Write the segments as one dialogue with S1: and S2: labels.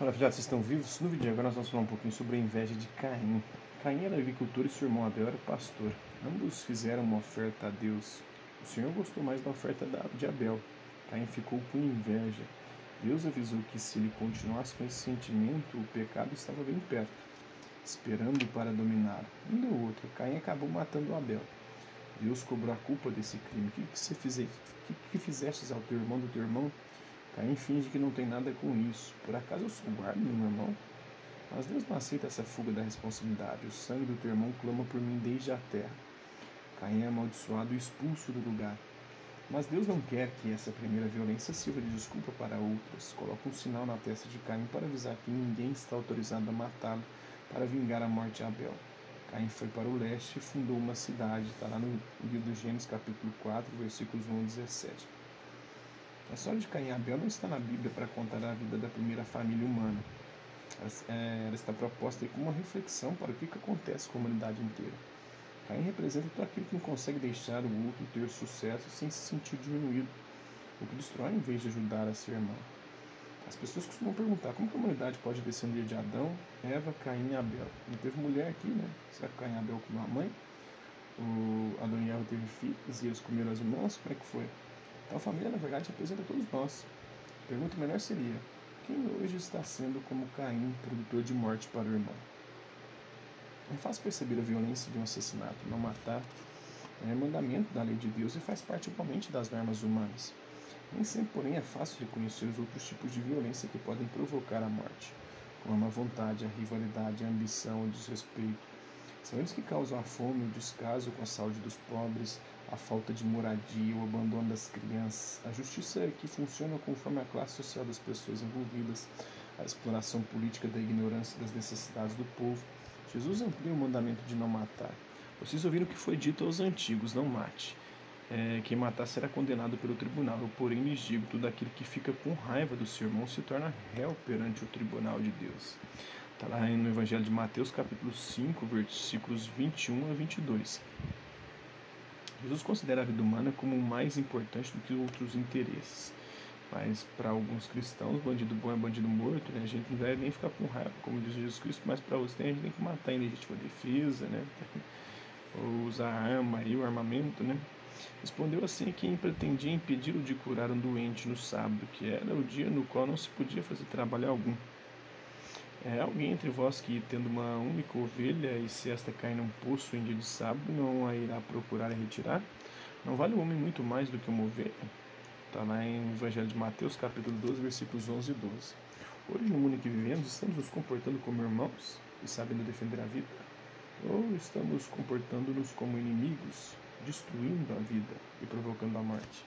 S1: Olá, filhotes, vocês estão vivos? No vídeo de agora nós vamos falar um pouquinho sobre a inveja de Caim. Caim era agricultor e seu irmão Abel era pastor. Ambos fizeram uma oferta a Deus. O Senhor gostou mais da oferta de Abel. Caim ficou com inveja. Deus avisou que se ele continuasse com esse sentimento, o pecado estava bem perto, esperando para dominar. Um do outro, Caim acabou matando Abel. Deus cobrou a culpa desse crime. O que, que você fizeste? Que, que ao teu irmão do teu irmão? Caim finge que não tem nada com isso. Por acaso eu sou guarda, meu irmão? Mas Deus não aceita essa fuga da responsabilidade. O sangue do teu irmão clama por mim desde a terra. Caim é amaldiçoado e expulso do lugar. Mas Deus não quer que essa primeira violência sirva de desculpa para outras. Coloca um sinal na testa de Caim para avisar que ninguém está autorizado a matá-lo para vingar a morte de Abel. Caim foi para o leste e fundou uma cidade. Está lá no livro de Gênesis capítulo 4, versículos 1 a 17. A história de Caim e Abel não está na Bíblia para contar a vida da primeira família humana. Ela, é, está proposta como uma reflexão para o que, que acontece com a humanidade inteira. Caim representa todo aquilo que não consegue deixar o outro ter sucesso sem se sentir diminuído, o que destrói em vez de ajudar a ser irmão. As pessoas costumam perguntar como a humanidade pode descender de Adão, Eva, Caim e Abel. Não teve mulher aqui, né? Será que Caim e Abel comeu a mãe? O Adão e Eva teve filhos e eles comeram as irmãs? Como é que foi? A família, na verdade, representa todos nós. A pergunta melhor seria: quem hoje está sendo como Caim, produtor de morte para o irmão? É fácil perceber a violência de um assassinato. Não matar é mandamento da lei de Deus e faz parte igualmente das normas humanas. Nem sempre, porém, é fácil reconhecer os outros tipos de violência que podem provocar a morte, como a má vontade, a rivalidade, a ambição, o desrespeito, são eles que causam a fome, o descaso com a saúde dos pobres, a falta de moradia, o abandono das crianças. A justiça é que funciona conforme a classe social das pessoas envolvidas, a exploração política da ignorância das necessidades do povo. Jesus amplia o mandamento de não matar. Vocês ouviram o que foi dito aos antigos: não mate. É, quem matar será condenado pelo tribunal. Eu, porém, lhes digo: tudo aquilo que fica com raiva do seu irmão se torna réu perante o tribunal de Deus. Está lá no Evangelho de Mateus, capítulo 5, versículos 21 a 22. Jesus considera a vida humana como mais importante do que outros interesses. Mas para alguns cristãos, bandido bom é bandido morto, né? A gente não deve nem ficar com raiva, como diz Jesus Cristo, mas para outros tem, a gente tem que matar em legítima defesa, né? Ou usar a arma e o armamento, né? Respondeu assim quem pretendia impedir-o de curar um doente no sábado, que era o dia no qual não se podia fazer trabalho algum. É alguém entre vós que, tendo uma única ovelha, e se esta cai num poço em dia de sábado, não a irá procurar e retirar? Não vale o homem muito mais do que uma ovelha? Está lá em Evangelho de Mateus, capítulo 12, versículos 11 e 12. Hoje, no mundo em que vivemos, estamos nos comportando como irmãos e sabendo defender a vida? Ou estamos comportando-nos como inimigos, destruindo a vida e provocando a morte?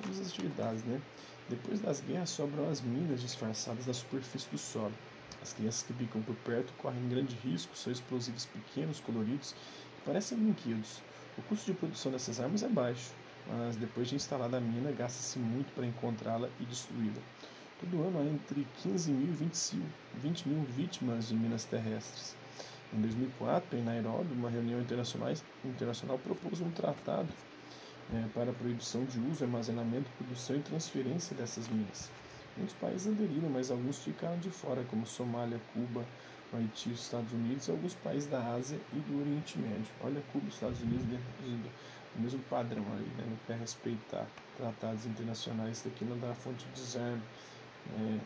S1: Vamos às atividades, né? Depois das guerras sobram as minas disfarçadas na superfície do solo. As crianças que ficam por perto correm grande risco, são explosivos pequenos, coloridos, que parecem brinquedos. O custo de produção dessas armas é baixo, mas depois de instalada a mina, gasta-se muito para encontrá-la e destruí-la. Todo ano há entre 15 mil e 20 mil vítimas de minas terrestres. Em 2004, em Nairobi, uma reunião internacional, internacional propôs um tratado é, para a proibição de uso, armazenamento, produção e transferência dessas minas. Muitos países aderiram, mas alguns ficaram de fora, como Somália, Cuba, Haiti, Estados Unidos e alguns países da Ásia e do Oriente Médio. Olha, Cuba e Estados Unidos dentro do mesmo padrão ali, né? não quer respeitar tratados internacionais. Isso aqui não dá fonte de desarme, né?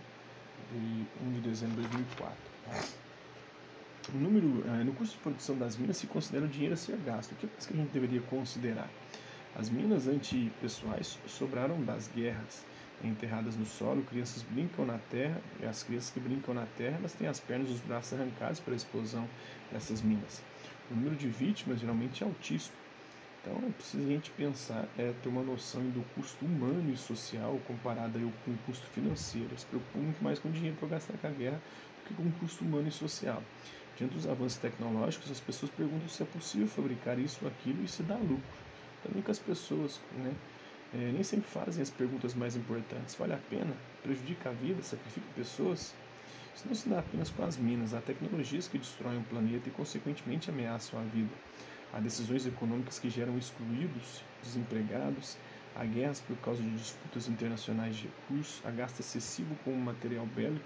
S1: de 1 de dezembro de 2004. O número, eh, no custo de produção das minas se considera o dinheiro a ser gasto. O que mais que a gente deveria considerar? As minas antipessoais sobraram das guerras enterradas no solo, crianças brincam na terra, e as crianças que brincam na terra, elas têm as pernas e os braços arrancados pela explosão dessas minas. O número de vítimas geralmente é altíssimo. Então é preciso a gente pensar, é, ter uma noção do custo humano e social comparado aí com o custo financeiro. Se preocupa muito mais com o dinheiro para gastar com a guerra do que com o custo humano e social. Diante dos avanços tecnológicos, as pessoas perguntam se é possível fabricar isso ou aquilo e se dá lucro. Também que as pessoas, né, é, nem sempre fazem as perguntas mais importantes. Vale a pena? Prejudica a vida? Sacrifica pessoas? Isso não se dá apenas com as minas. Há tecnologias que destroem o planeta e, consequentemente, ameaçam a vida. Há decisões econômicas que geram excluídos, desempregados. Há guerras por causa de disputas internacionais de recursos. Há gasto excessivo com material bélico.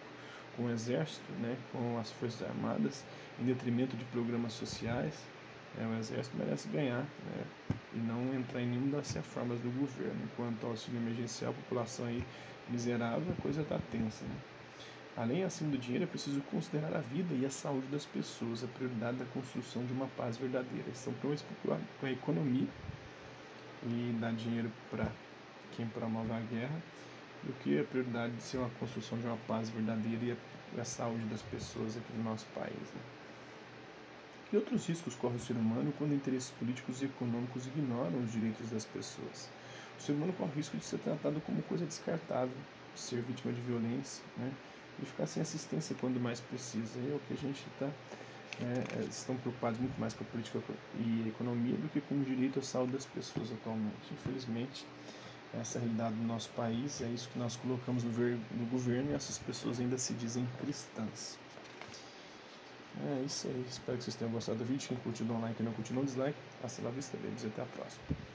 S1: com o exército, né, com as forças armadas, em detrimento de programas sociais. É, o exército merece ganhar né, e não entrar em nenhuma das reformas do governo. Enquanto auxílio emergencial, a população aí miserável, a coisa está tensa. Né? Além assim do dinheiro, é preciso considerar a vida e a saúde das pessoas, a prioridade da construção de uma paz verdadeira. Estão preocupados com a economia e dar dinheiro para quem promove a guerra do que a prioridade de ser uma construção de uma paz verdadeira e a, a saúde das pessoas aqui no nosso país. Né? Que outros riscos corre o ser humano quando interesses políticos e econômicos ignoram os direitos das pessoas? O ser humano corre o risco de ser tratado como coisa descartável, de ser vítima de violência, né? e ficar sem assistência quando mais precisa. É o que a gente está. É, é, estão preocupados muito mais com a política e a economia do que com o direito à saúde das pessoas atualmente. Infelizmente, essa é a realidade do nosso país, é isso que nós colocamos no, no governo e essas pessoas ainda se dizem cristãs. É isso aí, espero que vocês tenham gostado do vídeo. Quem curtiu, dá um like, quem não curtiu, um dislike. Hasta la vista, deles, até a próxima.